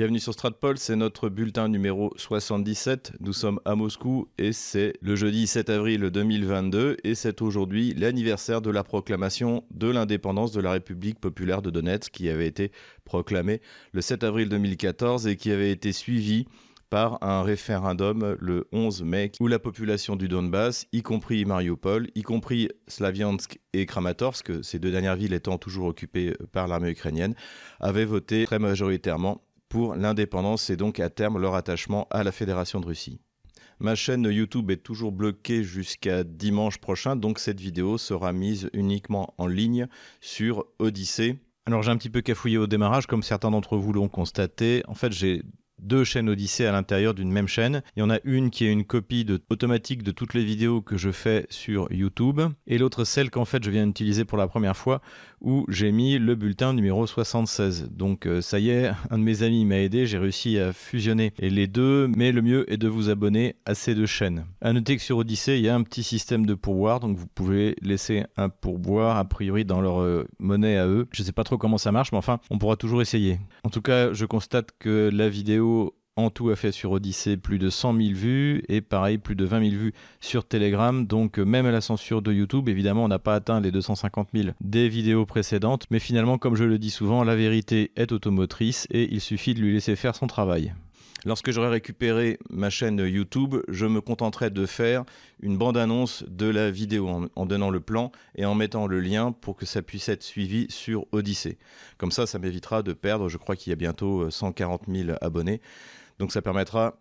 Bienvenue sur Stratpol, c'est notre bulletin numéro 77. Nous sommes à Moscou et c'est le jeudi 7 avril 2022 et c'est aujourd'hui l'anniversaire de la proclamation de l'indépendance de la République populaire de Donetsk qui avait été proclamée le 7 avril 2014 et qui avait été suivie par un référendum le 11 mai où la population du Donbass, y compris Mariupol, y compris Slaviansk et Kramatorsk, ces deux dernières villes étant toujours occupées par l'armée ukrainienne, avait voté très majoritairement pour l'indépendance et donc à terme leur attachement à la Fédération de Russie. Ma chaîne YouTube est toujours bloquée jusqu'à dimanche prochain, donc cette vidéo sera mise uniquement en ligne sur Odyssée. Alors j'ai un petit peu cafouillé au démarrage, comme certains d'entre vous l'ont constaté. En fait, j'ai deux chaînes Odyssée à l'intérieur d'une même chaîne. Il y en a une qui est une copie automatique de toutes les vidéos que je fais sur YouTube et l'autre celle qu'en fait je viens d'utiliser pour la première fois où j'ai mis le bulletin numéro 76. Donc euh, ça y est, un de mes amis m'a aidé, j'ai réussi à fusionner les deux, mais le mieux est de vous abonner à ces deux chaînes. À noter que sur Odyssée, il y a un petit système de pourboire, donc vous pouvez laisser un pourboire a priori dans leur euh, monnaie à eux. Je sais pas trop comment ça marche, mais enfin, on pourra toujours essayer. En tout cas, je constate que la vidéo en tout a fait sur Odyssée plus de 100 000 vues et pareil plus de 20 000 vues sur Telegram. Donc euh, même à la censure de YouTube, évidemment, on n'a pas atteint les 250 000 des vidéos précédentes. Mais finalement, comme je le dis souvent, la vérité est automotrice et il suffit de lui laisser faire son travail. Lorsque j'aurai récupéré ma chaîne YouTube, je me contenterai de faire une bande-annonce de la vidéo en, donnant le plan et en mettant le lien pour que ça puisse être suivi sur Odyssée. Comme ça, ça m'évitera de perdre, je crois qu'il y a bientôt 140 euh, 000 abonnés. Donc ça permettra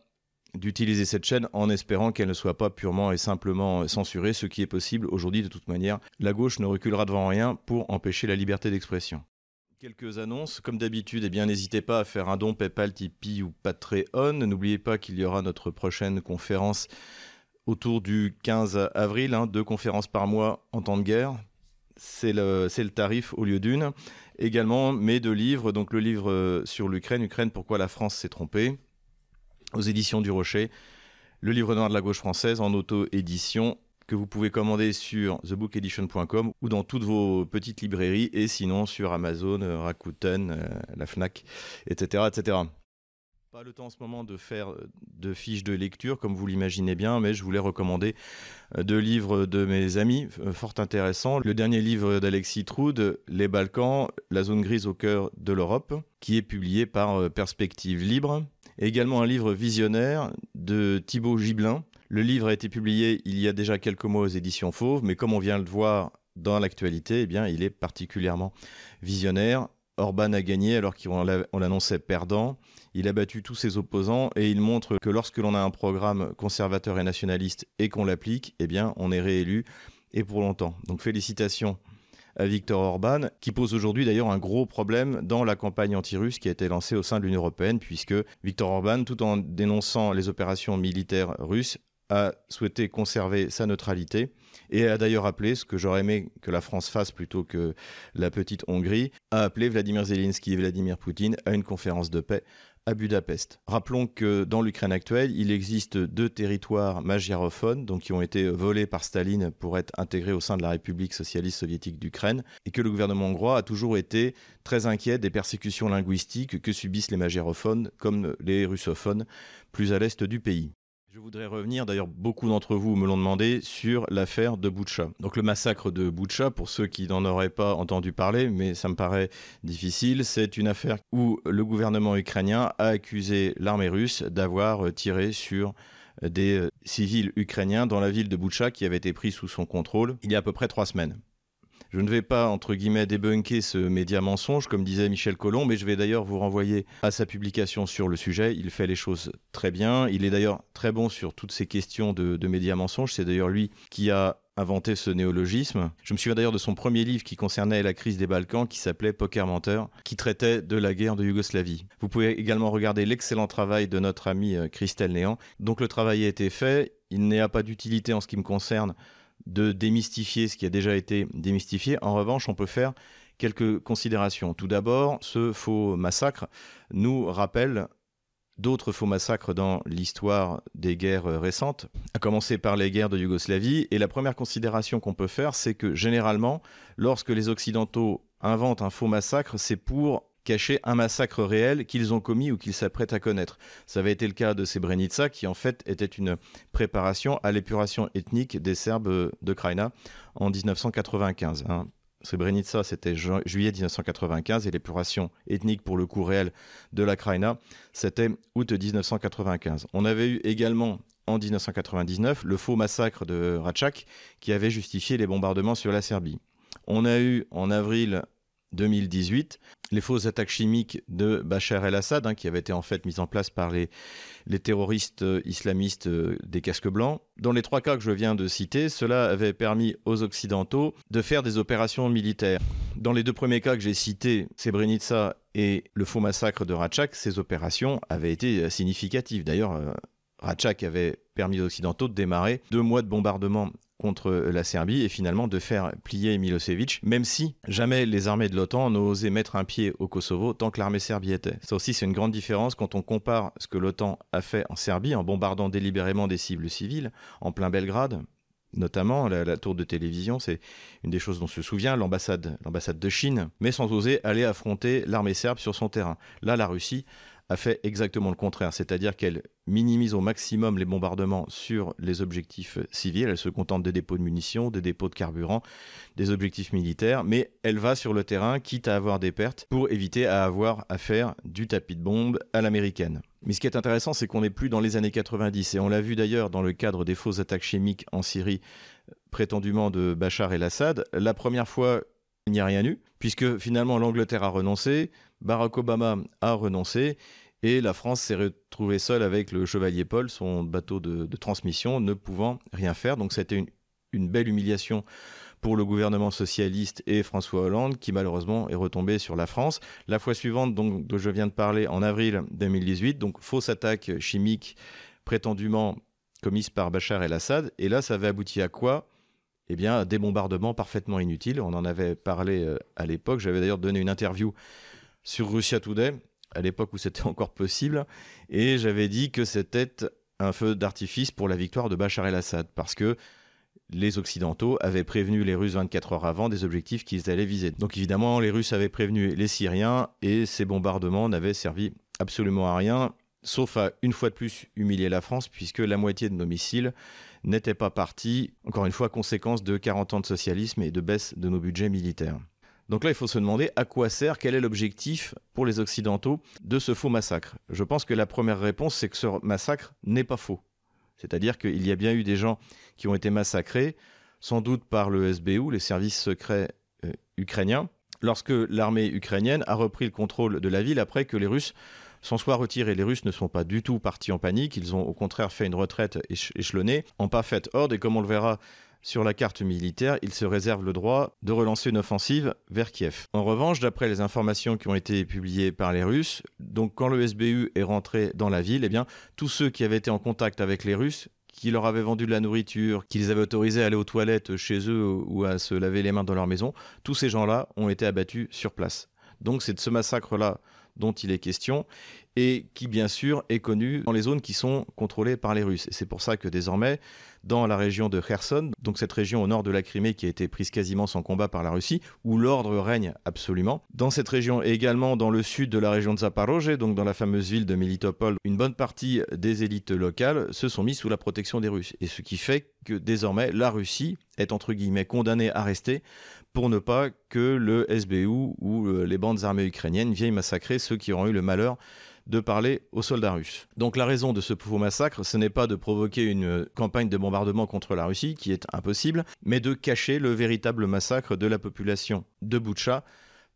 d'utiliser cette chaîne en espérant qu'elle ne soit pas purement et simplement censurée, ce qui est possible aujourd'hui de toute manière. La gauche ne reculera devant rien pour empêcher la liberté d'expression. Quelques annonces. Comme d'habitude, eh bien, n'hésitez pas à faire un don PayPal, Tipeee ou Patreon. N'oubliez pas qu'il y aura notre prochaine conférence autour du 15 avril, hein, deux conférences par mois en temps de guerre. C'est le, tarif au lieu d'une. Également, mes deux livres, donc le livre sur l'Ukraine, Ukraine, pourquoi la France s'est trompée, aux éditions du Rocher, le livre noir de la gauche française en auto-édition que vous pouvez commander sur thebookedition.com ou dans toutes vos petites librairies et sinon sur Amazon, euh, Rakuten, euh, la Fnac, etc., etc. Pas le temps en ce moment de faire euh, de fiches de lecture, comme vous l'imaginez bien, mais je voulais recommander deux livres de mes amis fort intéressants. Le dernier livre d'Alexis Troude, Les Balkans, la zone grise au cœur de l'Europe, qui est publié par Perspective Libre. Également un livre visionnaire de Thibaut Gibelin, le livre a été publié il y a déjà quelques mois aux éditions Fauve, mais comme on vient de le voir dans l'actualité, eh il est particulièrement visionnaire. Orban a gagné alors qu'on l'annonçait perdant. Il a battu tous ses opposants et il montre que lorsque l'on a un programme conservateur et nationaliste et qu'on l'applique, eh bien, on est réélu et pour longtemps. Donc félicitations à Viktor Orban, qui pose aujourd'hui d'ailleurs un gros problème dans la campagne anti-russe qui a été lancée au sein de l'Union européenne, puisque Viktor Orban, tout en dénonçant les opérations militaires russes, a souhaité conserver sa neutralité et a d'ailleurs appelé, ce que j'aurais aimé que la France fasse plutôt que la petite Hongrie, a appelé Vladimir Zelensky et Vladimir Poutine à une conférence de paix à Budapest. Rappelons que dans l'Ukraine actuelle, il existe deux territoires magyarophones, donc qui ont été volés par Staline pour être intégrés au sein de la République socialiste soviétique d'Ukraine, et que le gouvernement hongrois a toujours été très inquiet des persécutions linguistiques que subissent les magyarophones comme les russophones plus à l'est du pays. Je voudrais revenir, d'ailleurs beaucoup d'entre vous me l'ont demandé, sur l'affaire de Boutcha. Donc le massacre de Boutcha, pour ceux qui n'en auraient pas entendu parler, mais ça me paraît difficile, c'est une affaire où le gouvernement ukrainien a accusé l'armée russe d'avoir tiré sur des civils ukrainiens dans la ville de Boutcha qui avait été prise sous son contrôle il y a à peu près trois semaines. Je ne vais pas, entre guillemets, débunker ce média mensonge, comme disait Michel Collomb, mais je vais d'ailleurs vous renvoyer à sa publication sur le sujet. Il fait les choses très bien. Il est d'ailleurs très bon sur toutes ces questions de, de médias. C'est d'ailleurs lui qui a inventé ce néologisme. Je me souviens d'ailleurs de son premier livre qui concernait la crise des Balkans, qui s'appelait Poker Menteur, qui traitait de la guerre de Yougoslavie. Vous pouvez également regarder l'excellent travail de notre amie euh, Christelle Néant. Donc le travail a été fait. Il n'y a pas d'utilité en ce qui me concerne de démystifier ce qui a déjà été démystifié. En revanche, on peut faire quelques considérations. Tout d'abord, ce faux massacre nous rappelle d'autres faux massacres dans l'histoire des guerres récentes, à commencer par les guerres de Yougoslavie. Et la première considération qu'on peut faire, c'est que généralement, lorsque les Occidentaux inventent un faux massacre, c'est pour cacher un massacre réel qu'ils ont commis ou qu'ils s'apprêtent à connaître. Ça avait été le cas de Srebrenica, qui en fait était une préparation à l'épuration ethnique des Serbes de Krajina en 1995. Hein. Srebrenica, c'était juillet 1995 et l'épuration ethnique pour le coup réel de la Krajina, c'était août 1995. On avait eu également en 1999 le faux massacre de Ratchak qui avait justifié les bombardements sur la Serbie. On a eu en avril 2018, les fausses attaques chimiques de Bachar el-Assad, hein, qui avaient été en fait mises en place par les, les terroristes euh, islamistes euh, des casques blancs. Dans les trois cas que je viens de citer, cela avait permis aux Occidentaux de faire des opérations militaires. Dans les deux premiers cas que j'ai cités, Srebrenica et le faux massacre de Ratchak, ces opérations avaient été euh, significatives. D'ailleurs, Ratchak avait permis aux Occidentaux de démarrer deux mois de bombardement contre la Serbie et finalement de faire plier Milosevic, même si jamais les armées de l'OTAN n'osaient mettre un pied au Kosovo tant que l'armée serbe y était. Ça aussi, c'est une grande différence quand on compare ce que l'OTAN a fait en Serbie en bombardant délibérément des cibles civiles en plein Belgrade, notamment la, tour de télévision, c'est une des choses dont se souvient l'ambassade de Chine, mais sans oser aller affronter l'armée serbe sur son terrain. Là, la Russie a fait exactement le contraire, c'est-à-dire qu'elle minimise au maximum les bombardements sur les objectifs civils, elle se contente des dépôts de munitions, des dépôts de carburant, des objectifs militaires, mais elle va sur le terrain, quitte à avoir des pertes, pour éviter à avoir à faire du tapis de bombe à l'américaine. Mais ce qui est intéressant, c'est qu'on n'est plus dans les années 90, et on l'a vu d'ailleurs dans le cadre des fausses attaques chimiques en Syrie, prétendument de Bachar el-Assad. La première fois, il n'y a rien eu, puisque finalement l'Angleterre a renoncé, Barack Obama a renoncé et la France s'est retrouvée seule avec le Chevalier Paul, son bateau de, transmission, ne pouvant rien faire. Donc c'était une, belle humiliation pour le gouvernement socialiste et François Hollande, qui malheureusement est retombé sur la France. La fois suivante, donc, dont je viens de parler, en avril 2018, donc fausse attaque chimique prétendument commise par Bachar el-Assad. Et là, ça avait abouti à quoi? Eh bien, des bombardements parfaitement inutiles. On en avait parlé euh, à l'époque. J'avais d'ailleurs donné une interview sur Russia Today, à l'époque où c'était encore possible, et j'avais dit que c'était un feu d'artifice pour la victoire de Bachar el-Assad, parce que les Occidentaux avaient prévenu les Russes 24 heures avant des objectifs qu'ils allaient viser. Donc évidemment, les Russes avaient prévenu les Syriens, et ces bombardements n'avaient servi absolument à rien, sauf à une fois de plus humilier la France, puisque la moitié de nos missiles n'étaient pas partis, encore une fois, conséquence de 40 ans de socialisme et de baisse de nos budgets militaires. Donc là, il faut se demander à quoi sert, quel est l'objectif pour les Occidentaux de ce faux massacre. Je pense que la première réponse, c'est que ce massacre n'est pas faux. C'est-à-dire qu'il y a bien eu des gens qui ont été massacrés, sans doute par le SBU, les services secrets euh, ukrainiens, lorsque l'armée ukrainienne a repris le contrôle de la ville après que les Russes s'en soient retirés. Les Russes ne sont pas du tout partis en panique, ils ont au contraire fait une retraite échelonnée, en pas horde, et comme on le verra sur la carte militaire, il se réserve le droit de relancer une offensive vers Kiev. En revanche, d'après les informations qui ont été publiées par les Russes, donc quand le SBU est rentré dans la ville, eh bien, tous ceux qui avaient été en contact avec les Russes, qui leur avaient vendu de la nourriture, qui les avaient autorisés à aller aux toilettes chez eux ou à se laver les mains dans leur maison, tous ces gens-là ont été abattus sur place. Donc c'est de ce massacre-là dont il est question et qui bien sûr est connu dans les zones qui sont contrôlées par les Russes. Et c'est pour ça que désormais, dans la région de Kherson, donc cette région au nord de la Crimée qui a été prise quasiment sans combat par la Russie, où l'ordre règne absolument, dans cette région et également dans le sud de la région de Zaporozhye, donc dans la fameuse ville de Melitopol, une bonne partie des élites locales se sont mises sous la protection des Russes. Et ce qui fait que désormais la Russie est entre guillemets condamnée à rester pour ne pas que le SBU ou euh, les bandes armées ukrainiennes viennent massacrer ceux qui auront eu le malheur de parler aux soldats russes. Donc la raison de ce faux massacre, ce n'est pas de provoquer une campagne de bombardement contre la Russie, qui est impossible, mais de cacher le véritable massacre de la population de Boutcha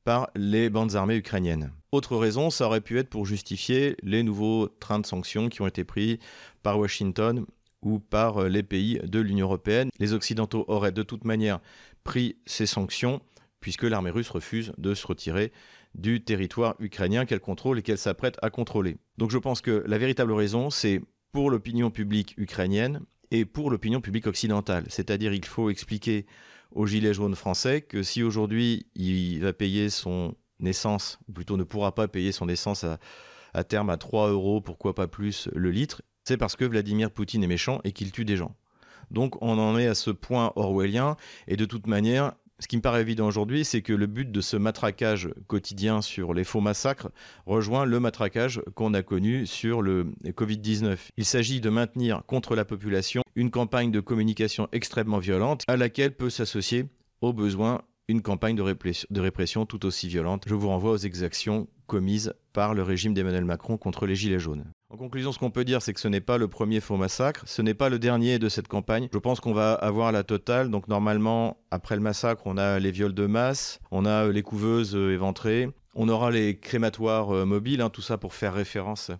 par les bandes armées ukrainiennes. Autre raison, ça aurait pu être pour justifier les nouveaux trains de sanctions qui ont été pris par Washington ou par les pays de l'Union européenne. Les Occidentaux auraient de toute manière pris ces sanctions puisque l'armée russe refuse de se retirer du territoire ukrainien qu'elle contrôle et qu'elle s'apprête à contrôler. Donc je pense que la véritable raison, c'est pour l'opinion publique ukrainienne et pour l'opinion publique occidentale. C'est-à-dire il faut expliquer aux gilets jaunes français que si aujourd'hui il va payer son essence, ou plutôt ne pourra pas payer son essence à, à terme à 3 euros, pourquoi pas plus le litre, c'est parce que Vladimir Poutine est méchant et qu'il tue des gens. Donc on en est à ce point orwellien, et de toute manière, Ce qui me paraît évident aujourd'hui, c'est que le but de ce matraquage quotidien sur les faux massacres rejoint le matraquage qu'on a connu sur le Covid-19. Il s'agit de maintenir contre la population une campagne de communication extrêmement violente à laquelle peut s'associer au besoin une campagne de répression, tout aussi violente. Je vous renvoie aux exactions commises par le régime d'Emmanuel Macron contre les Gilets jaunes. En conclusion, ce qu'on peut dire, c'est que ce n'est pas le premier faux massacre, ce n'est pas le dernier de cette campagne. Je pense qu'on va avoir la totale. Donc normalement, après le massacre, on a les viols de masse, on a les couveuses euh, éventrées, on aura les crématoires euh, mobiles, hein, tout ça pour faire référence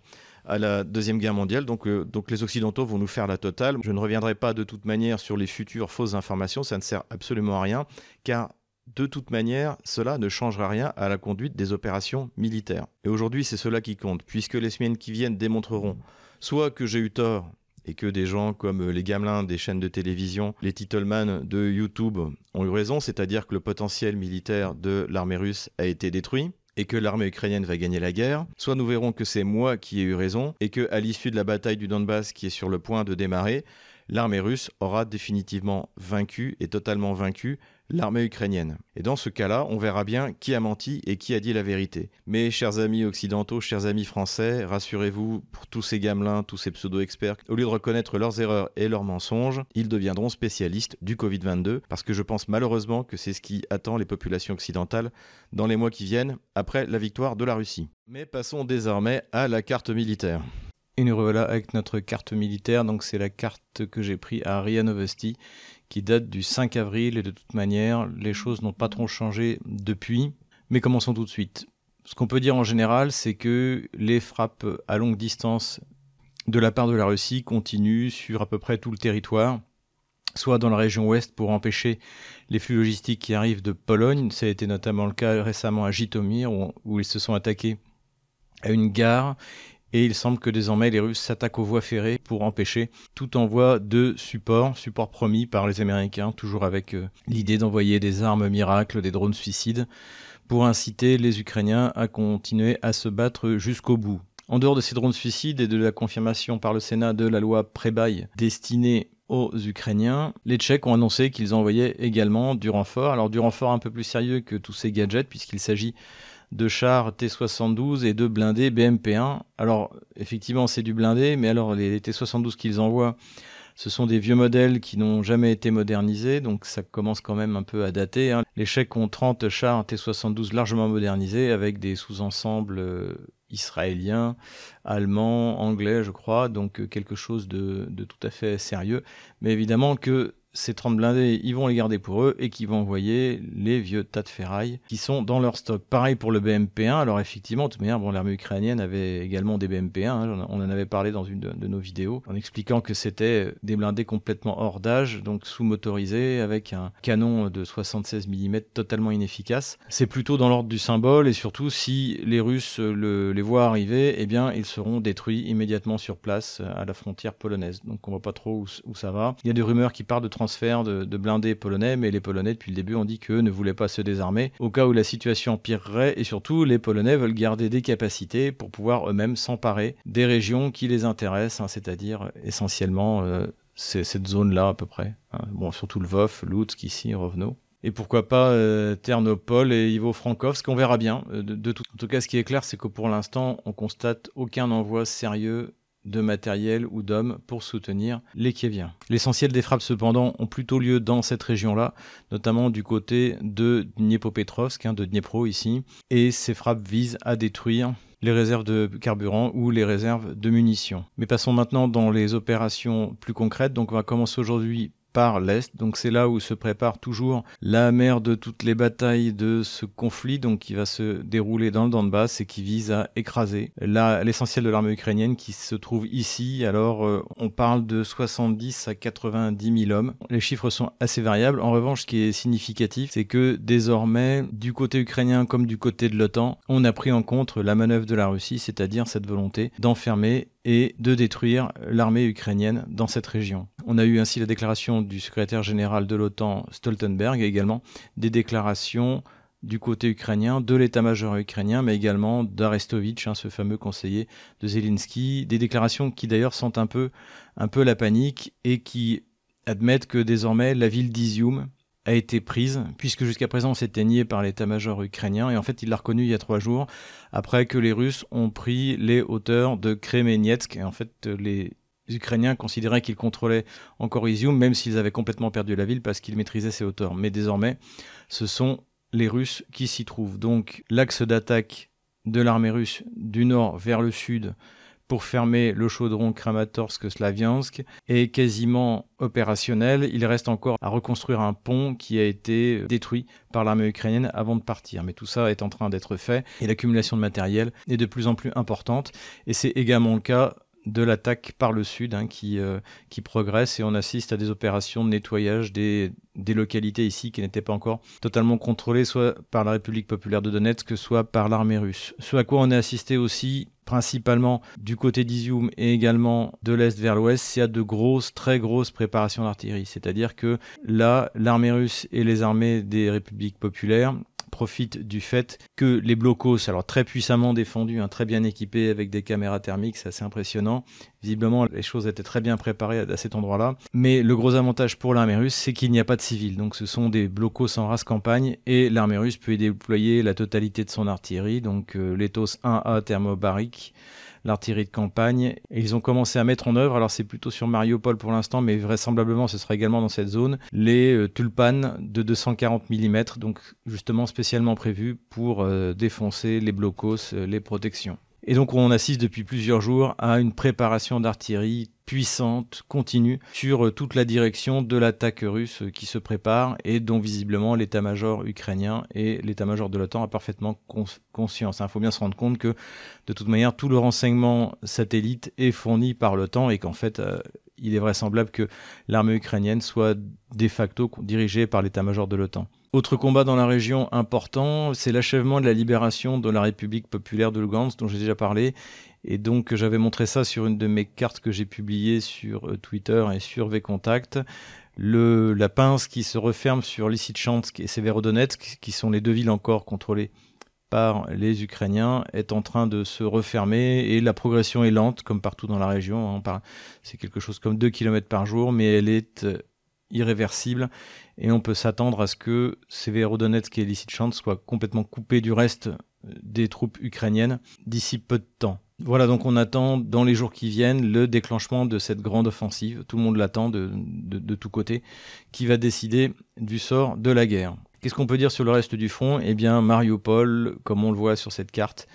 à la Deuxième Guerre mondiale. Donc, euh, donc les Occidentaux vont nous faire la totale. Je ne reviendrai pas de toute manière sur les futures fausses informations, ça ne sert absolument à rien, car de toute manière, cela ne changera rien à la conduite des opérations militaires. Et aujourd'hui, c'est cela qui compte, puisque les semaines qui viennent démontreront soit que j'ai eu tort et que des gens comme les gamelins des chaînes de télévision, les titleman de YouTube ont eu raison, c'est-à-dire que le potentiel militaire de l'armée russe a été détruit et que l'armée ukrainienne va gagner la guerre, soit nous verrons que c'est moi qui ai eu raison et que à l'issue de la bataille du Donbass qui est sur le point de démarrer, l'armée russe aura définitivement vaincu et totalement vaincu l'armée ukrainienne. Et dans ce cas-là, on verra bien qui a menti et qui a dit la vérité. Mais chers amis occidentaux, chers amis français, rassurez-vous, pour tous ces gamelins, tous ces pseudo-experts, au lieu de reconnaître leurs erreurs et leurs mensonges, ils deviendront spécialistes du Covid-22, parce que je pense malheureusement que c'est ce qui attend les populations occidentales dans les mois qui viennent, après la victoire de la Russie. Mais passons désormais à la carte militaire. Et nous revoilà avec notre carte militaire, donc c'est la carte que j'ai prise à Ria Novosti, qui date du 5 avril, et de toute manière, les choses n'ont pas trop changé depuis. Mais commençons tout de suite. Ce qu'on peut dire en général, c'est que les frappes à longue distance de la part de la Russie continuent sur à peu près tout le territoire, soit dans la région ouest pour empêcher les flux logistiques qui arrivent de Pologne, ça a été notamment le cas récemment à Jitomir, où, ils se sont attaqués à une gare et il semble que désormais les Russes s'attaquent aux voies ferrées pour empêcher tout envoi de support, support promis par les Américains, toujours avec euh, l'idée d'envoyer des armes miracles, des drones suicides, pour inciter les Ukrainiens à continuer à se battre jusqu'au bout. En dehors de ces drones suicides et de la confirmation par le Sénat de la loi Prébaille destinée aux Ukrainiens, les Tchèques ont annoncé qu'ils envoyaient également du renfort. Alors du renfort un peu plus sérieux que tous ces gadgets puisqu'il s'agit de chars T-72 et de blindés BMP-1. Alors, effectivement, c'est du blindé, mais alors les T-72 qu'ils envoient, ce sont des vieux modèles qui n'ont jamais été modernisés, donc ça commence quand même un peu à dater. Hein. Les Tchèques ont 30 chars T-72 largement modernisés avec des sous-ensembles euh, israéliens, allemands, anglais, je crois, donc euh, quelque chose de tout à fait sérieux. Mais évidemment que ces 30 blindés, ils vont les garder pour eux et qui vont envoyer les vieux tas de ferraille qui sont dans leur stock. Pareil pour le BMP-1. Alors effectivement, de toute manière, bon, l'armée ukrainienne avait également des BMP-1. Hein. on en avait parlé dans une de, nos vidéos en expliquant que c'était des blindés complètement hors d'âge, donc sous-motorisés avec un canon de 76 mm totalement inefficace. C'est plutôt dans l'ordre du symbole et surtout si les Russes les voient arriver, eh bien ils seront détruits immédiatement sur place à la frontière polonaise. Donc on voit pas trop où, ça va. Il y a des rumeurs qui parlent de de, blindés polonais, mais les Polonais, depuis le début, ont dit qu'eux ne voulaient pas se désarmer au cas où la situation empirerait, et surtout, les Polonais veulent garder des capacités pour pouvoir eux-mêmes s'emparer des régions qui les intéressent, hein, c'est-à-dire essentiellement euh, cette zone-là à peu près. Hein. Bon, surtout Lvov, Lutsk, ici, Rovno et pourquoi pas euh, Ternopol et Ivo Frankovsk, on verra bien. Euh, de, tout, en tout cas, ce qui est clair, c'est que pour l'instant, on constate aucun envoi sérieux de matériel ou d'hommes pour soutenir les Kieviens. L'essentiel des frappes cependant ont plutôt lieu dans cette région-là, notamment du côté de Dniepopetrovsk, hein, de Dniepro ici, et ces frappes visent à détruire les réserves de carburant ou les réserves de munitions. Mais passons maintenant dans les opérations plus concrètes. Donc on va commencer aujourd'hui par l'Est. Donc c'est là où se prépare toujours la mère de toutes les batailles de ce conflit, donc qui va se dérouler dans le Donbass et qui vise à écraser l'essentiel de l'armée ukrainienne qui se trouve ici. Alors euh, on parle de 70 à 90 000 hommes. Les chiffres sont assez variables. En revanche, ce qui est significatif, c'est que désormais, du côté ukrainien comme du côté de l'OTAN, on a pris en compte la manœuvre de la Russie, c'est-à-dire cette volonté d'enfermer et de détruire l'armée ukrainienne dans cette région. On a eu ainsi la déclaration du secrétaire général de l'OTAN Stoltenberg et également des déclarations du côté ukrainien, de l'état-major ukrainien, mais également d'Arestovitch, hein, ce fameux conseiller de Zelensky, des déclarations qui d'ailleurs sentent un peu, un peu la panique et qui admettent que désormais la ville d'Izium a été prise, puisque jusqu'à présent c'était nié par l'état-major ukrainien, et en fait il l'a reconnu il y a trois jours, après que les Russes ont pris les hauteurs de Kremenetsk, et en fait les Ukrainiens considéraient qu'ils contrôlaient encore Izium, même s'ils avaient complètement perdu la ville parce qu'ils maîtrisaient ces hauteurs. Mais désormais, ce sont les Russes qui s'y trouvent. Donc l'axe d'attaque de l'armée russe du nord vers le sud pour fermer le chaudron Kramatorsk-Slaviansk est quasiment opérationnel. Il reste encore à reconstruire un pont qui a été détruit par l'armée ukrainienne avant de partir. Mais tout ça est en train d'être fait et l'accumulation de matériel est de plus en plus importante. Et c'est également le cas de l'attaque par le sud hein, qui, euh, qui progresse et on assiste à des opérations de nettoyage des, des localités ici qui n'étaient pas encore totalement contrôlées soit par la République populaire de Donetsk, soit par l'armée russe. Ce à quoi on a assisté aussi principalement du côté d'Izium et également de l'est vers l'ouest, c'est à de grosses, très grosses préparations d'artillerie. C'est-à-dire que là, l'armée russe et les armées des républiques populaires profite du fait que les blocos, alors très puissamment défendus, hein, très bien équipés avec des caméras thermiques, c'est assez impressionnant. Visiblement, les choses étaient très bien préparées à, cet endroit-là. Mais le gros avantage pour l'armée russe, c'est qu'il n'y a pas de civils. Donc ce sont des blocos en race campagne et l'armée russe peut y déployer la totalité de son artillerie, donc euh, l'Ethos 1A thermobarique l'artillerie de campagne. Et ils ont commencé à mettre en œuvre, alors c'est plutôt sur Mariupol pour l'instant, mais vraisemblablement ce sera également dans cette zone, les euh, tulpanes de 240 mm, donc justement spécialement prévus pour euh, défoncer les blocos, euh, les protections. Et donc on assiste depuis plusieurs jours à une préparation d'artillerie puissante, continue, sur euh, toute la direction de l'attaque russe qui se prépare et dont visiblement l'état-major ukrainien et l'état-major de l'OTAN a parfaitement conscience. Il faut bien se rendre compte que de toute manière tout le renseignement satellite est fourni par l'OTAN et qu'en fait euh, il est vraisemblable que l'armée ukrainienne soit de facto dirigée par l'état-major de l'OTAN. Autre combat dans la région important, c'est l'achèvement de la libération de la République populaire de Lugansk, dont j'ai déjà parlé. Et donc, j'avais montré ça sur une de mes cartes que j'ai publiées sur euh, Twitter et sur VContact. Le, la pince qui se referme sur Lysychansk et Severodonetsk, qui sont les deux villes encore contrôlées par les Ukrainiens, est en train de se refermer et la progression est lente, comme partout dans la région. Hein. C'est quelque chose comme 2 km par jour, mais elle est euh, irréversible et on peut s'attendre à ce que Severodonetsk et Lysychansk soient complètement coupés du reste euh, des troupes ukrainiennes d'ici peu de temps. Voilà, donc on attend dans les jours qui viennent le déclenchement de cette grande offensive, tout le monde l'attend de, de, de tous côtés, qui va décider du sort de la guerre. Qu'est-ce qu'on peut dire sur le reste du front? Eh bien, Mariupol, comme on le voit sur cette carte,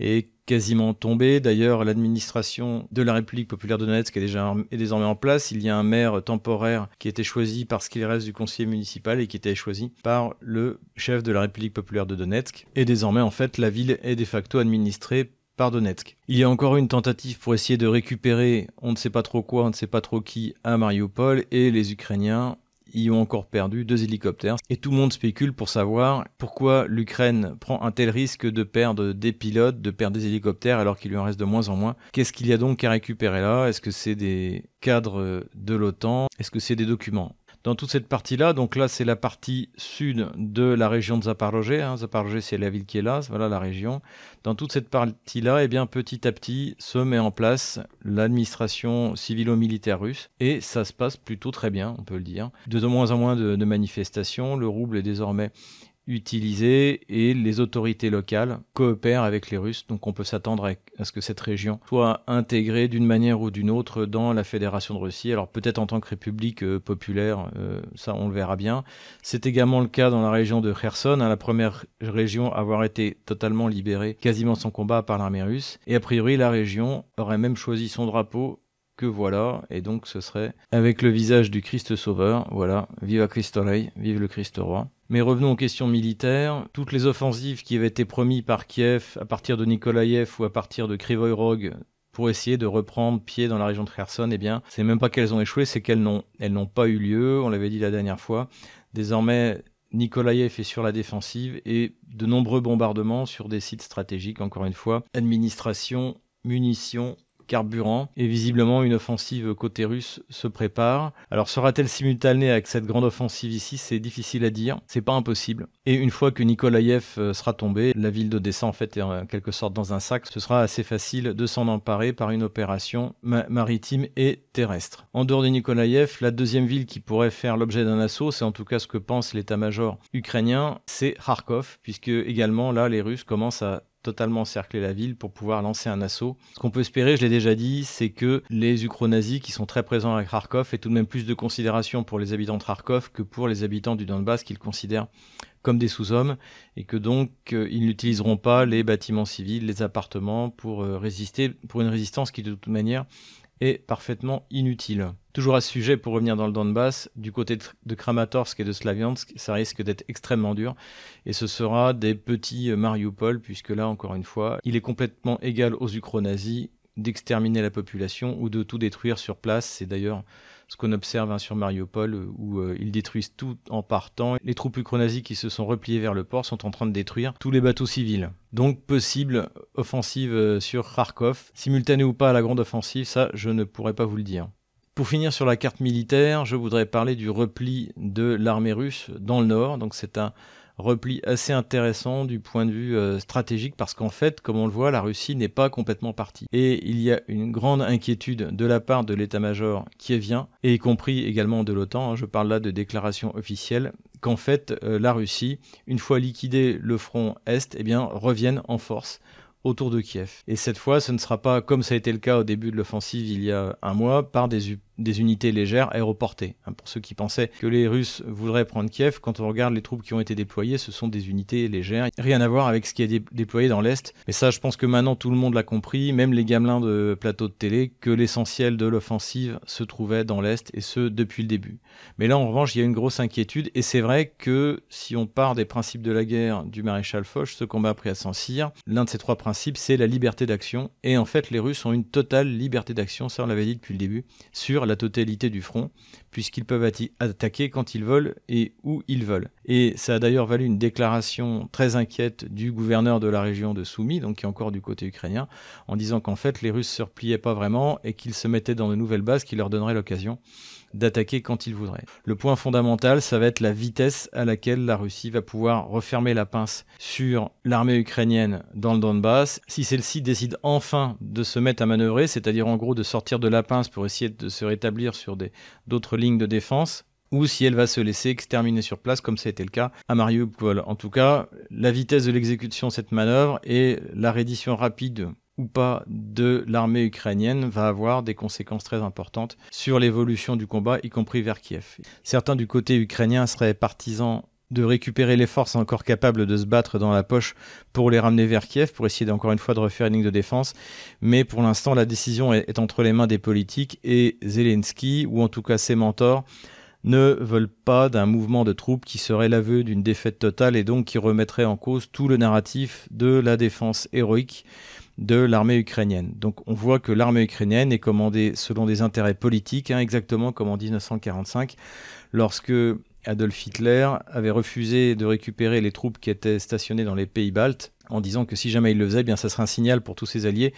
est quasiment tombé. D'ailleurs, l'administration de la République populaire de Donetsk est, désormais en place. Il y a un maire temporaire qui été choisi parce qu'il reste du conseiller municipal et qui était choisi par le chef de la République populaire de Donetsk. Et désormais, en fait, la ville est de facto administrée par Donetsk. Il y a encore une tentative pour essayer de récupérer on ne sait pas trop quoi, on ne sait pas trop qui à Mariupol et les Ukrainiens y ont encore perdu deux hélicoptères. Et tout le monde spécule pour savoir pourquoi l'Ukraine prend un tel risque de perdre des pilotes, de perdre des hélicoptères alors qu'il lui en reste de moins en moins. Qu'est-ce qu'il y a donc à récupérer là? Est-ce que c'est des cadres de l'OTAN? Est-ce que c'est des documents? Dans toute cette partie-là. Donc là, c'est la partie sud de la région de Zaporozhye. Hein. Zaporozhye, c'est la ville qui est là, voilà la région. Dans toute cette partie-là, eh bien, petit à petit, se met en place l'administration civilo-militaire russe. Et ça se passe plutôt très bien, on peut le dire. De moins en moins de manifestations. Le rouble est désormais utilisé et les autorités locales coopèrent avec les Russes. Donc on peut s'attendre à ce que cette région soit intégrée d'une manière ou d'une autre dans la Fédération de Russie. Alors peut-être en tant que république euh, populaire, euh, ça on le verra bien. C'est également le cas dans la région de Kherson, hein, la première région à avoir été totalement libérée quasiment sans combat par l'armée russe. Et a priori la région aurait même choisi son drapeau que voilà, et donc ce serait avec le visage du Christ Sauveur, voilà, viva Christ Rey, vive le Christ Roi. Mais revenons aux questions militaires. Toutes les offensives qui avaient été promises par Kiev à partir de Nikolaïev ou à partir de Krivoy Rog pour essayer de reprendre pied dans la région de Kherson, eh bien, c'est même pas qu'elles ont échoué, c'est qu'elles n'ont, n'ont pas eu lieu. On l'avait dit la dernière fois. Désormais, Nikolaïev est sur la défensive et de nombreux bombardements sur des sites stratégiques, encore une fois. Administration, munitions, carburant et visiblement une offensive côté russe se prépare. Alors sera-t-elle simultanée avec cette grande offensive ici? C'est difficile à dire, c'est pas impossible. Et une fois que Nikolaïev euh, sera tombé, la ville d'Odessa en fait est en quelque sorte dans un sac, ce sera assez facile de s'en emparer par une opération maritime et terrestre. En dehors de Nikolaïev, la deuxième ville qui pourrait faire l'objet d'un assaut, c'est en tout cas ce que pense l'état-major ukrainien, c'est Kharkov, puisque également là les Russes commencent à totalement cercler la ville pour pouvoir lancer un assaut. Ce qu'on peut espérer, je l'ai déjà dit, c'est que les ukro-nazis qui sont très présents à Kharkov aient tout de même plus de considération pour les habitants de Kharkov que pour les habitants du Donbass qu'ils considèrent comme des sous-hommes et que donc euh, ils n'utiliseront pas les bâtiments civils, les appartements pour euh, résister, pour une résistance qui de toute manière est parfaitement inutile. Toujours à ce sujet, pour revenir dans le Donbass, du côté de Kramatorsk et de Slaviansk, ça risque d'être extrêmement dur. Et ce sera des petits Mariupol, puisque là, encore une fois, il est complètement égal aux ukro-nazis d'exterminer la population ou de tout détruire sur place. C'est d'ailleurs ce qu'on observe hein, sur Mariupol, euh, où euh, ils détruisent tout en partant. Les troupes ukro-nazis qui se sont repliées vers le port sont en train de détruire tous les bateaux civils. Donc possible offensive euh, sur Kharkov, simultanée ou pas à la grande offensive, ça je ne pourrais pas vous le dire. Pour finir sur la carte militaire, je voudrais parler du repli de l'armée russe dans le nord. Donc c'est un repli assez intéressant du point de vue euh, stratégique parce qu'en fait, comme on le voit, la Russie n'est pas complètement partie. Et il y a une grande inquiétude de la part de l'état-major qui vient, et y compris également de l'OTAN, hein, je parle là de déclaration officielle, qu'en fait euh, la Russie, une fois liquidé le front Est, eh bien, revienne en force autour de Kiev. Et cette fois, ce ne sera pas comme ça a été le cas au début de l'offensive il y a un mois, par des des unités légères aéroportées. Hein, pour ceux qui pensaient que les Russes voudraient prendre Kiev, quand on regarde les troupes qui ont été déployées, ce sont des unités légères. Rien à voir avec ce qui est déployé dans l'Est. Mais ça, je pense que maintenant tout le monde l'a compris, même les gamelins de plateau de télé, que l'essentiel de l'offensive se trouvait dans l'Est, et ce depuis le début. Mais là, en revanche, il y a une grosse inquiétude, et c'est vrai que si on part des principes de la guerre du maréchal Foch, ce combat a pris à Saint-Cyr, l'un de ces trois principes, c'est la liberté d'action. Et en fait, les Russes ont une totale liberté d'action, ça on l'avait dit depuis le début, sur la totalité du front, puisqu'ils peuvent attaquer quand ils veulent et où ils veulent. Et ça a d'ailleurs valu une déclaration très inquiète du gouverneur de la région de Soumy, donc qui est encore du côté ukrainien, en disant qu'en fait les Russes se repliaient pas vraiment et qu'ils se mettaient dans de nouvelles bases qui leur donneraient l'occasion d'attaquer quand il voudrait. Le point fondamental, ça va être la vitesse à laquelle la Russie va pouvoir refermer la pince sur l'armée ukrainienne dans le Donbass. Si celle-ci décide enfin de se mettre à manœuvrer, c'est-à-dire en gros de sortir de la pince pour essayer de se rétablir sur d'autres lignes de défense, ou si elle va se laisser exterminer sur place, comme ça a été le cas à Mariupol. En tout cas, la vitesse de l'exécution de cette manœuvre et la reddition rapide ou pas de l'armée ukrainienne va avoir des conséquences très importantes sur l'évolution du combat, y compris vers Kiev. Certains du côté ukrainien seraient partisans de récupérer les forces encore capables de se battre dans la poche pour les ramener vers Kiev, pour essayer encore une fois de refaire une ligne de défense. Mais pour l'instant, la décision est entre les mains des politiques et Zelensky, ou en tout cas ses mentors, ne veulent pas d'un mouvement de troupes qui serait l'aveu d'une défaite totale et donc qui remettrait en cause tout le narratif de la défense héroïque de l'armée ukrainienne. Donc on voit que l'armée ukrainienne est commandée selon des intérêts politiques, hein, exactement comme en 1945, lorsque Adolf Hitler avait refusé de récupérer les troupes qui étaient stationnées dans les pays baltes, en disant que si jamais il le faisait, eh bien ça serait un signal pour tous ses alliés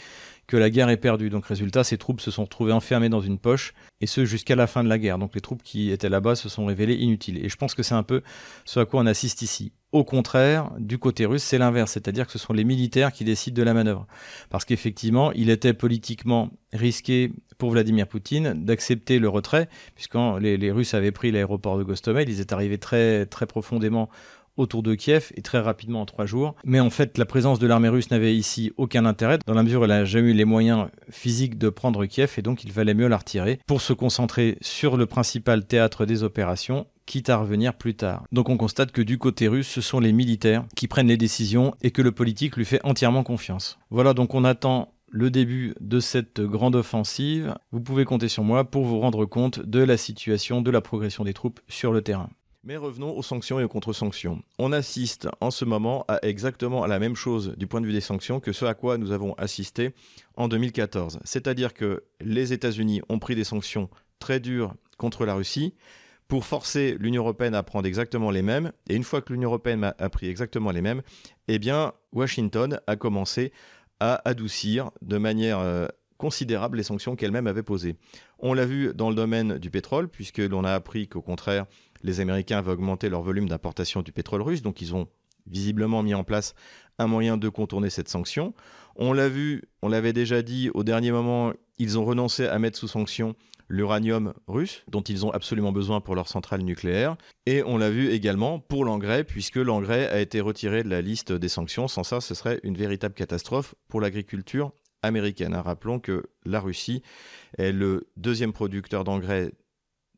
que la guerre est perdue. Donc résultat, ces troupes se sont retrouvées enfermées dans une poche, et ce jusqu'à la fin de la guerre. Donc les troupes qui étaient là-bas se sont révélées inutiles. Et je pense que c'est un peu ce à quoi on assiste ici. Au contraire, du côté russe, c'est l'inverse, c'est-à-dire que ce sont les militaires qui décident de la manœuvre. Parce qu'effectivement, il était politiquement risqué pour Vladimir Poutine d'accepter le retrait, puisque les, Russes avaient pris l'aéroport de Gostomel, ils étaient arrivés très, très profondément autour de Kiev et très rapidement en trois jours. Mais en fait, la présence de l'armée russe n'avait ici aucun intérêt dans la mesure où elle n'a jamais eu les moyens physiques de prendre Kiev et donc il valait mieux la retirer pour se concentrer sur le principal théâtre des opérations quitte à revenir plus tard. Donc on constate que du côté russe, ce sont les militaires qui prennent les décisions et que le politique lui fait entièrement confiance. Voilà, donc on attend le début de cette grande offensive. Vous pouvez compter sur moi pour vous rendre compte de la situation, de la progression des troupes sur le terrain. Mais revenons aux sanctions et aux contre-sanctions. On assiste en ce moment à exactement à la même chose du point de vue des sanctions que ce à quoi nous avons assisté en 2014. C'est-à-dire que les États-Unis ont pris des sanctions très dures contre la Russie pour forcer l'Union européenne à prendre exactement les mêmes. Et une fois que l'Union européenne a, pris exactement les mêmes, eh bien, Washington a commencé à adoucir de manière euh, considérables les sanctions qu'elle-même avait posées. On l'a vu dans le domaine du pétrole, puisque l'on a appris qu'au contraire, les Américains avaient augmenté leur volume d'importation du pétrole russe, donc ils ont visiblement mis en place un moyen de contourner cette sanction. On l'a vu, on l'avait déjà dit, au dernier moment, ils ont renoncé à mettre sous sanction l'uranium russe, dont ils ont absolument besoin pour leur centrale nucléaire. Et on l'a vu également pour l'engrais, puisque l'engrais a été retiré de la liste des sanctions. Sans ça, ce serait une véritable catastrophe pour l'agriculture américaine. Rappelons que la Russie est le deuxième producteur d'engrais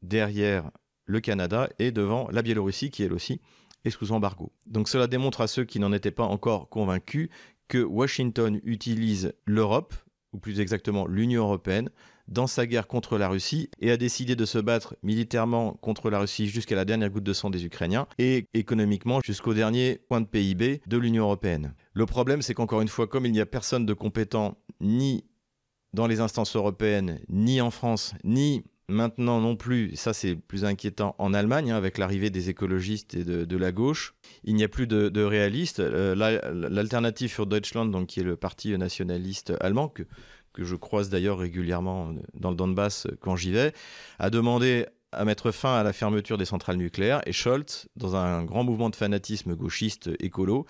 derrière le Canada et devant la Biélorussie, qui elle aussi est sous embargo. Donc cela démontre à ceux qui n'en étaient pas encore convaincus que Washington utilise l'Europe, ou plus exactement l'Union européenne, dans sa guerre contre la Russie et a décidé de se battre militairement contre la Russie jusqu'à la dernière goutte de sang des Ukrainiens et économiquement jusqu'au dernier point de PIB de l'Union européenne. Le problème, c'est qu'encore une fois, comme il n'y a personne de compétent ni dans les instances européennes, ni en France, ni Maintenant non plus, ça c'est plus inquiétant en Allemagne, hein, avec l'arrivée des écologistes et de, la gauche, il n'y a plus de, réalistes. Euh, l'alternative sur Deutschland, donc, qui est le parti nationaliste allemand, que, que je croise d'ailleurs régulièrement dans le Donbass quand j'y vais, a demandé à mettre fin à la fermeture des centrales nucléaires. Et Scholz, dans un grand mouvement de fanatisme gauchiste écolo,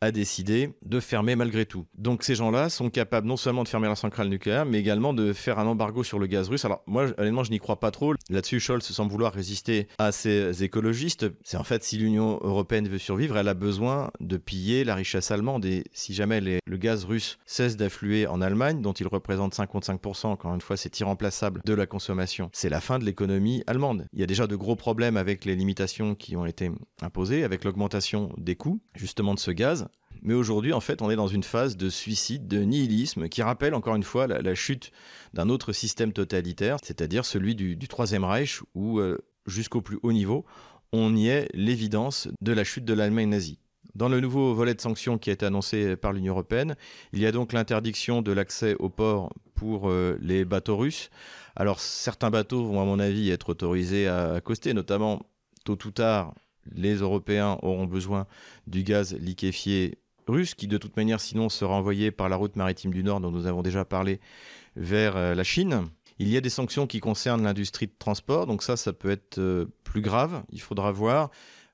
a décidé de fermer malgré tout. Donc ces gens-là sont capables non seulement de fermer la centrale nucléaire, mais également de faire un embargo sur le gaz russe. Alors moi, honnêtement, je n'y crois pas trop. Là-dessus, Scholz semble vouloir résister à ces écologistes. C'est en fait, si l'Union européenne veut survivre, elle a besoin de piller la richesse allemande. Et si jamais le gaz russe cesse d'affluer en Allemagne, dont il représente 55%, encore une fois, c'est irremplaçable de la consommation, c'est la fin de l'économie allemande. Il y a déjà de gros problèmes avec les limitations qui ont été imposées, avec l'augmentation des coûts, justement, de ce gaz. Mais aujourd'hui, en fait, on est dans une phase de suicide, de nihilisme, qui rappelle encore une fois la, chute d'un autre système totalitaire, c'est-à-dire celui du, Troisième Reich, où euh, jusqu'au plus haut niveau, on y est l'évidence de la chute de l'Allemagne nazie. Dans le nouveau volet de sanctions qui a été annoncé par l'Union européenne, il y a donc l'interdiction de l'accès au port pour euh, les bateaux russes. Alors certains bateaux vont à mon avis être autorisés à accoster, notamment tôt ou tard les Européens auront besoin du gaz liquéfié russe, qui de toute manière sinon sera envoyé par la route maritime du Nord dont nous avons déjà parlé vers euh, la Chine. Il y a des sanctions qui concernent l'industrie de transport, donc ça, ça peut être euh, plus grave. Il faudra voir.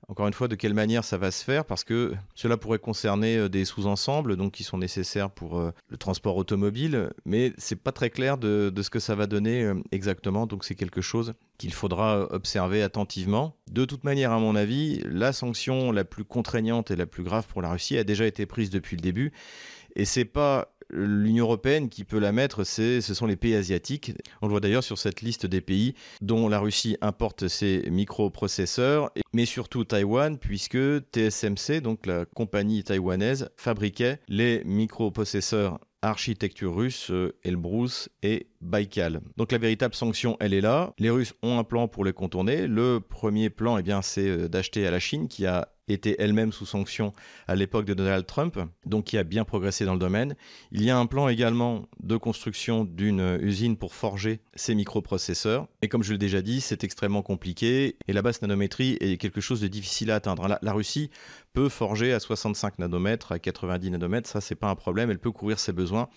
Encore une fois, de quelle manière ça va se faire Parce que cela pourrait concerner euh, des sous-ensembles, donc qui sont nécessaires pour euh, le transport automobile, mais c'est pas très clair de, ce que ça va donner euh, exactement. Donc c'est quelque chose qu'il faudra observer attentivement. De toute manière, à mon avis, la sanction la plus contraignante et la plus grave pour la Russie a déjà été prise depuis le début, et c'est pas L'Union européenne qui peut la mettre, ce sont les pays asiatiques. On le voit d'ailleurs sur cette liste des pays dont la Russie importe ses microprocesseurs, mais surtout Taïwan, puisque TSMC, donc la compagnie taïwanaise, fabriquait les microprocesseurs architecture russe, euh, Elbrus et Baïkal. Donc la véritable sanction, elle est là. Les Russes ont un plan pour les contourner. Le premier plan, eh bien, c'est euh, d'acheter à la Chine, qui a était elle-même sous sanction à l'époque de Donald Trump, donc qui a bien progressé dans le domaine. Il y a un plan également de construction d'une usine pour forger ces microprocesseurs. Et comme je l'ai déjà dit, c'est extrêmement compliqué et la basse nanométrie est quelque chose de difficile à atteindre. La, la Russie peut forger à 65 nanomètres, à 90 nanomètres, ça c'est pas un problème, elle peut couvrir ses besoins.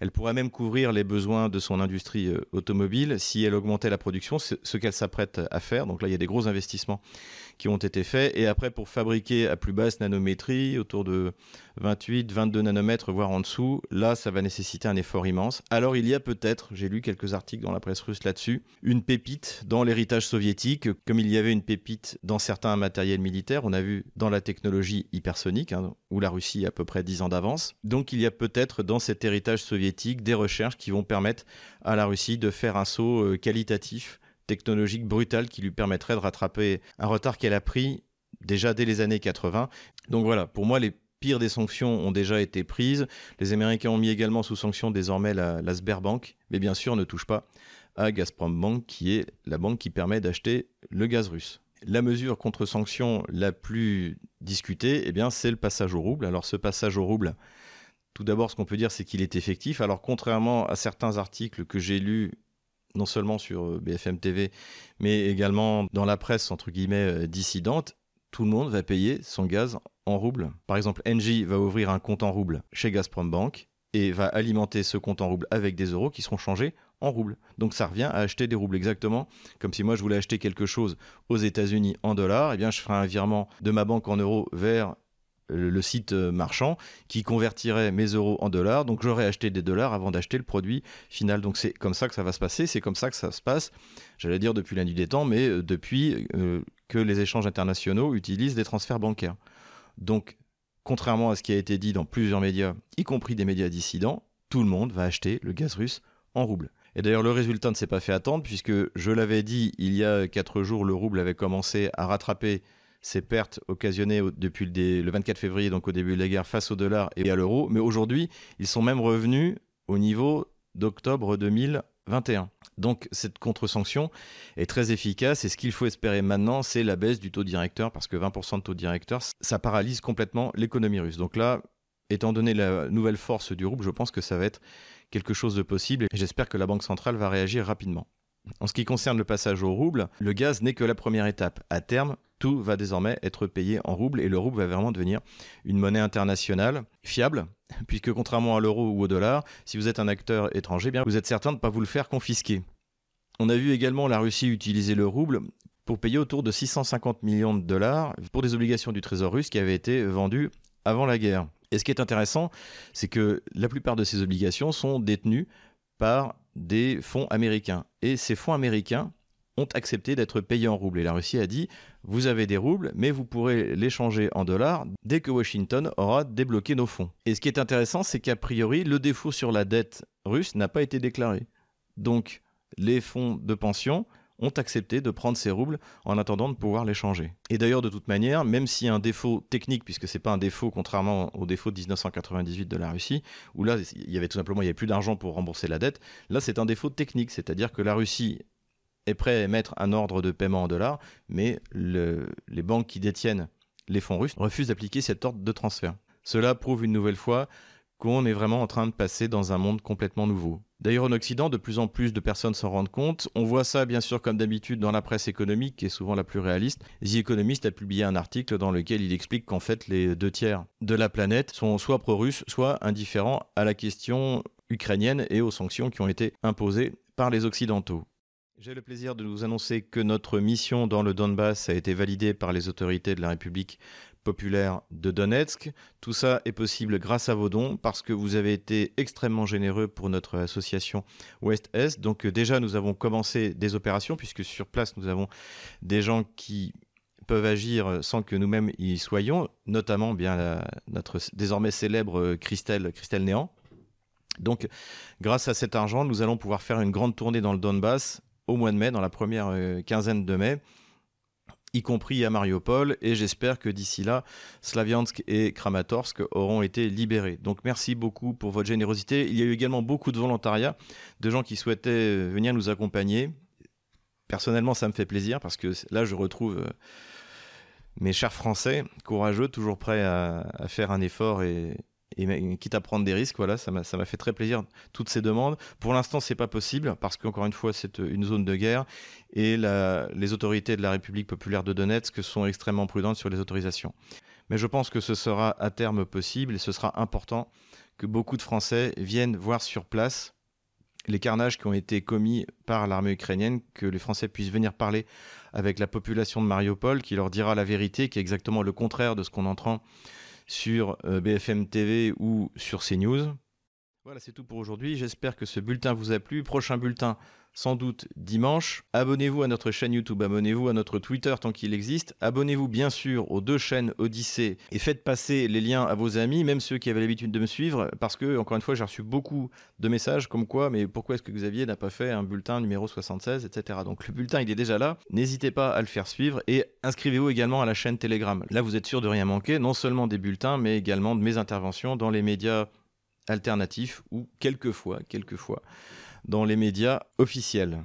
Elle pourrait même couvrir les besoins de son industrie euh, automobile si elle augmentait la production, ce qu'elle s'apprête à faire. Donc là, il y a des gros investissements qui ont été faits. Et après, pour fabriquer à plus basse nanométrie, autour de 28, 22 nanomètres, voire en dessous, là, ça va nécessiter un effort immense. Alors, il y a peut-être, j'ai lu quelques articles dans la presse russe là-dessus, une pépite dans l'héritage soviétique, comme il y avait une pépite dans certains matériels militaires. On a vu dans la technologie hypersonique, hein, où la Russie a à peu près 10 ans d'avance. Donc, il y a peut-être dans cet héritage soviétique des recherches qui vont permettre à la Russie de faire un saut euh, qualitatif technologique brutale qui lui permettrait de rattraper un retard qu'elle a pris déjà dès les années 80. Donc voilà, pour moi, les pires des sanctions ont déjà été prises. Les Américains ont mis également sous sanction désormais la, Sberbank, mais bien sûr ne touche pas à Gazprom Bank, qui est la banque qui permet d'acheter le gaz russe. La mesure contre sanction la plus discutée, eh bien, c'est le passage au rouble. Alors ce passage au rouble, tout d'abord, ce qu'on peut dire, c'est qu'il est effectif. Alors, contrairement à certains articles que j'ai lus non seulement sur euh, BFM TV, mais également dans la presse, entre guillemets, euh, dissidente, tout le monde va payer son gaz en roubles. Par exemple, Engie va ouvrir un compte en roubles chez Gazprom Bank et va alimenter ce compte en roubles avec des euros qui seront changés en roubles. Donc ça revient à acheter des roubles exactement comme si moi je voulais acheter quelque chose aux États-Unis en dollars, eh bien je ferai un virement de ma banque en euros vers le site euh, marchand qui convertirait mes euros en dollars. Donc j'aurais acheté des dollars avant d'acheter le produit final. Donc c'est comme ça que ça va se passer, c'est comme ça que ça se passe, j'allais dire depuis la nuit des temps, mais euh, depuis euh, que les échanges internationaux utilisent des transferts bancaires. Donc contrairement à ce qui a été dit dans plusieurs médias, y compris des médias dissidents, tout le monde va acheter le gaz russe en roubles. Et d'ailleurs, le résultat ne s'est pas fait attendre, puisque je l'avais dit, il y a quatre jours, le rouble avait commencé à rattraper ces pertes occasionnées depuis le 24 février, donc au début de la guerre, face au dollar et à l'euro. Mais aujourd'hui, ils sont même revenus au niveau d'octobre 2021. Donc cette contre-sanction est très efficace et ce qu'il faut espérer maintenant, c'est la baisse du taux directeur parce que 20% de taux directeur, ça paralyse complètement l'économie russe. Donc là, étant donné la nouvelle force du rouble, je pense que ça va être quelque chose de possible et j'espère que la Banque centrale va réagir rapidement. En ce qui concerne le passage au rouble, le gaz n'est que la première étape. À terme, tout va désormais être payé en rouble et le rouble va vraiment devenir une monnaie internationale fiable, puisque contrairement à l'euro ou au dollar, si vous êtes un acteur étranger, bien vous êtes certain de ne pas vous le faire confisquer. On a vu également la Russie utiliser le rouble pour payer autour de 650 millions de dollars pour des obligations du Trésor russe qui avaient été vendues avant la guerre. Et ce qui est intéressant, c'est que la plupart de ces obligations sont détenues par des fonds américains. Et ces fonds américains ont accepté d'être payés en roubles. Et la Russie a dit, vous avez des roubles, mais vous pourrez les changer en dollars dès que Washington aura débloqué nos fonds. Et ce qui est intéressant, c'est qu'a priori, le défaut sur la dette russe n'a pas été déclaré. Donc, les fonds de pension ont accepté de prendre ces roubles en attendant de pouvoir les changer. Et d'ailleurs, de toute manière, même a un défaut technique, puisque c'est pas un défaut contrairement au défaut de 1998 de la Russie, où là, il y avait tout simplement plus d'argent pour rembourser la dette, là c'est un défaut technique, c'est-à-dire que la Russie est prêt à émettre un ordre de paiement en dollars, mais les banques qui détiennent les fonds russes refusent d'appliquer cet ordre de transfert. Cela prouve une nouvelle fois qu'on est vraiment en train de passer dans un monde complètement nouveau. D'ailleurs, en Occident, de plus en plus de personnes s'en rendent compte. On voit ça, bien sûr, comme d'habitude, dans la presse économique, qui est souvent la plus réaliste. The Economist a publié un article dans lequel il explique qu'en fait, les deux tiers de la planète sont soit pro-russes, soit indifférents à la question ukrainienne et aux sanctions qui ont été imposées par les Occidentaux. J'ai le plaisir de vous annoncer que notre mission dans le Donbass a été validée par les autorités de la République populaire de Donetsk. Tout ça est possible grâce à vos dons parce que vous avez été extrêmement généreux pour notre association Ouest-Est. Donc euh, déjà, nous avons commencé des opérations puisque sur place, nous avons des gens qui peuvent agir sans que nous-mêmes y soyons, notamment bien notre désormais célèbre euh, Christelle, Christelle Néant. Donc, grâce à cet argent, nous allons pouvoir faire une grande tournée dans le Donbass au mois de mai, dans la première euh, quinzaine de mai, y compris à Mariupol, et j'espère que d'ici là, Slaviansk et Kramatorsk auront été libérés. Donc merci beaucoup pour votre générosité. Il y a eu également beaucoup de volontariat, de gens qui souhaitaient euh, venir nous accompagner. Personnellement, ça me fait plaisir parce que là, je retrouve euh, mes chers Français, courageux, toujours prêts à, à faire un effort et, et quitte à prendre des risques, voilà, ça m'a fait très plaisir toutes ces demandes. Pour l'instant, c'est pas possible parce qu'encore une fois, c'est une zone de guerre et les autorités de la République populaire de Donetsk sont extrêmement prudentes sur les autorisations. Mais je pense que ce sera à terme possible et ce sera important que beaucoup de Français viennent voir sur place les carnages qui ont été commis par l'armée ukrainienne, que les Français puissent venir parler avec la population de Mariupol, qui leur dira la vérité, qui est exactement le contraire de ce qu'on entend sur euh, BFM TV ou sur CNews. Voilà, c'est tout pour aujourd'hui. J'espère que ce bulletin vous a plu. Prochain bulletin, sans doute dimanche. Abonnez-vous à notre chaîne YouTube, abonnez-vous à notre Twitter tant qu'il existe. Abonnez-vous bien sûr aux deux chaînes Odyssée et faites passer les liens à vos amis, même ceux qui avaient l'habitude de me suivre, parce que, encore une fois, j'ai reçu beaucoup de messages comme quoi, mais pourquoi est-ce que Xavier n'a pas fait un bulletin numéro 76, etc. Donc le bulletin, il est déjà là. N'hésitez pas à le faire suivre et inscrivez-vous également à la chaîne Telegram. Là, vous êtes sûr de rien manquer, non seulement des bulletins, mais également de mes interventions dans les médias alternatifs ou quelquefois, quelquefois dans les médias officiels.